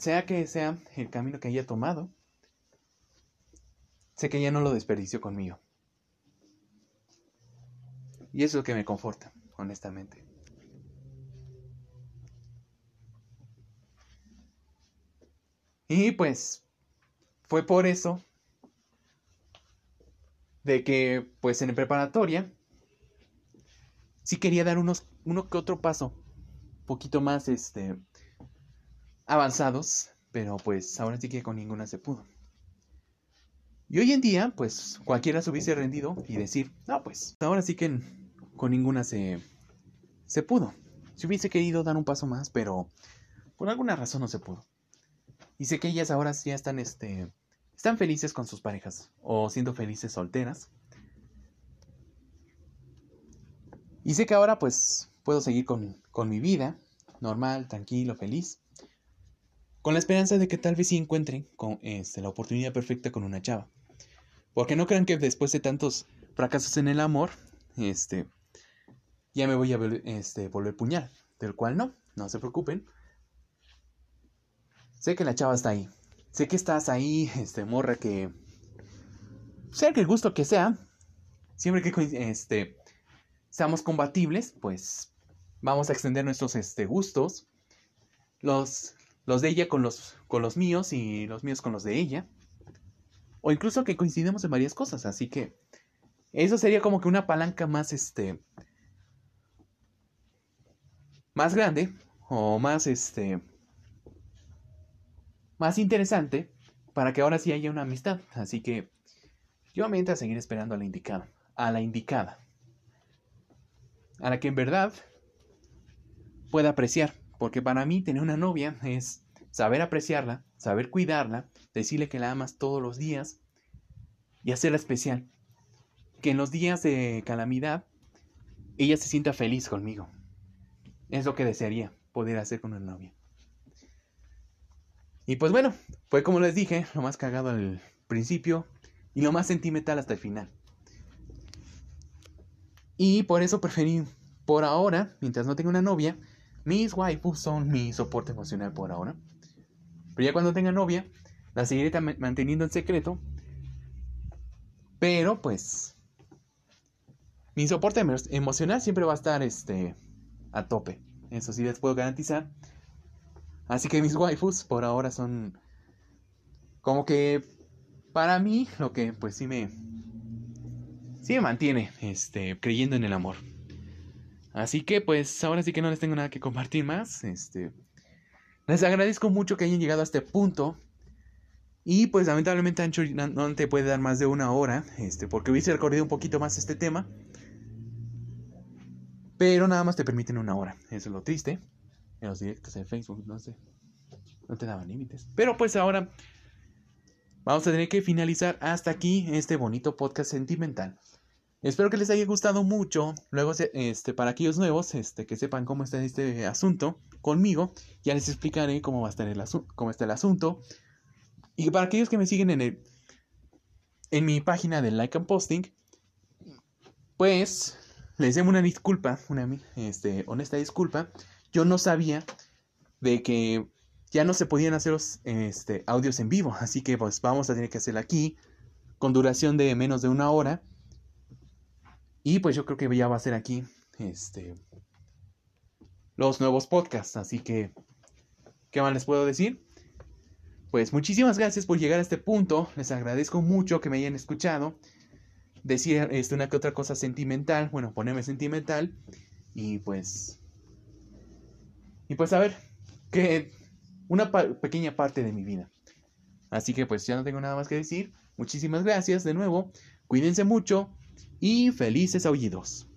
sea que sea el camino que haya tomado, sé que ella no lo desperdició conmigo. Y eso es lo que me conforta, honestamente. Y pues fue por eso de que pues en preparatoria sí quería dar unos uno que otro paso poquito más este avanzados, pero pues ahora sí que con ninguna se pudo. Y hoy en día, pues cualquiera se hubiese rendido y decir, no, pues ahora sí que con ninguna se, se pudo. Si hubiese querido dar un paso más, pero por alguna razón no se pudo. Y sé que ellas ahora ya están, este, están felices con sus parejas o siendo felices solteras. Y sé que ahora pues puedo seguir con, con mi vida normal, tranquilo, feliz. Con la esperanza de que tal vez sí encuentren con, este, la oportunidad perfecta con una chava. Porque no crean que después de tantos fracasos en el amor, este, ya me voy a este, volver puñal. Del cual no, no se preocupen. Sé que la chava está ahí. Sé que estás ahí, este, morra, que... Sea que el gusto que sea, siempre que este, seamos combatibles, pues vamos a extender nuestros este, gustos. Los, los de ella con los, con los míos y los míos con los de ella. O incluso que coincidimos en varias cosas. Así que eso sería como que una palanca más, este, más grande o más, este, más interesante para que ahora sí haya una amistad. Así que yo me a seguir esperando a la indicada. A la indicada. A la que en verdad pueda apreciar. Porque para mí tener una novia es saber apreciarla, saber cuidarla, decirle que la amas todos los días y hacerla especial. Que en los días de calamidad ella se sienta feliz conmigo. Es lo que desearía poder hacer con una novia. Y pues bueno, fue como les dije, lo más cagado al principio y lo más sentimental hasta el final. Y por eso preferí por ahora, mientras no tenga una novia, mis waifus son mi soporte emocional por ahora. Pero ya cuando tenga novia, la seguiré manteniendo en secreto. Pero pues mi soporte emocional siempre va a estar este a tope. Eso sí les puedo garantizar. Así que mis waifus por ahora son como que para mí lo que pues sí me sí me mantiene este creyendo en el amor. Así que pues ahora sí que no les tengo nada que compartir más. Este les agradezco mucho que hayan llegado a este punto. Y pues lamentablemente Ancho no te puede dar más de una hora, este, porque hubiese recorrido un poquito más este tema. Pero nada más te permiten una hora. Eso es lo triste. En los directos de Facebook, no sé. No te daban límites. Pero pues ahora vamos a tener que finalizar hasta aquí este bonito podcast sentimental. Espero que les haya gustado mucho. Luego, este, para aquellos nuevos, este, que sepan cómo está este asunto conmigo, ya les explicaré cómo va a estar el cómo está el asunto. Y para aquellos que me siguen en el, en mi página de Like and Posting, pues les debo una disculpa, una este, honesta disculpa. Yo no sabía de que ya no se podían hacer los este, audios en vivo, así que pues vamos a tener que hacerlo aquí con duración de menos de una hora. Y pues yo creo que ya va a ser aquí este los nuevos podcasts, así que ¿qué más les puedo decir? Pues muchísimas gracias por llegar a este punto, les agradezco mucho que me hayan escuchado decir este, una que otra cosa sentimental, bueno, ponerme sentimental y pues... Y pues a ver, que una pequeña parte de mi vida. Así que pues ya no tengo nada más que decir. Muchísimas gracias de nuevo. Cuídense mucho y felices aullidos.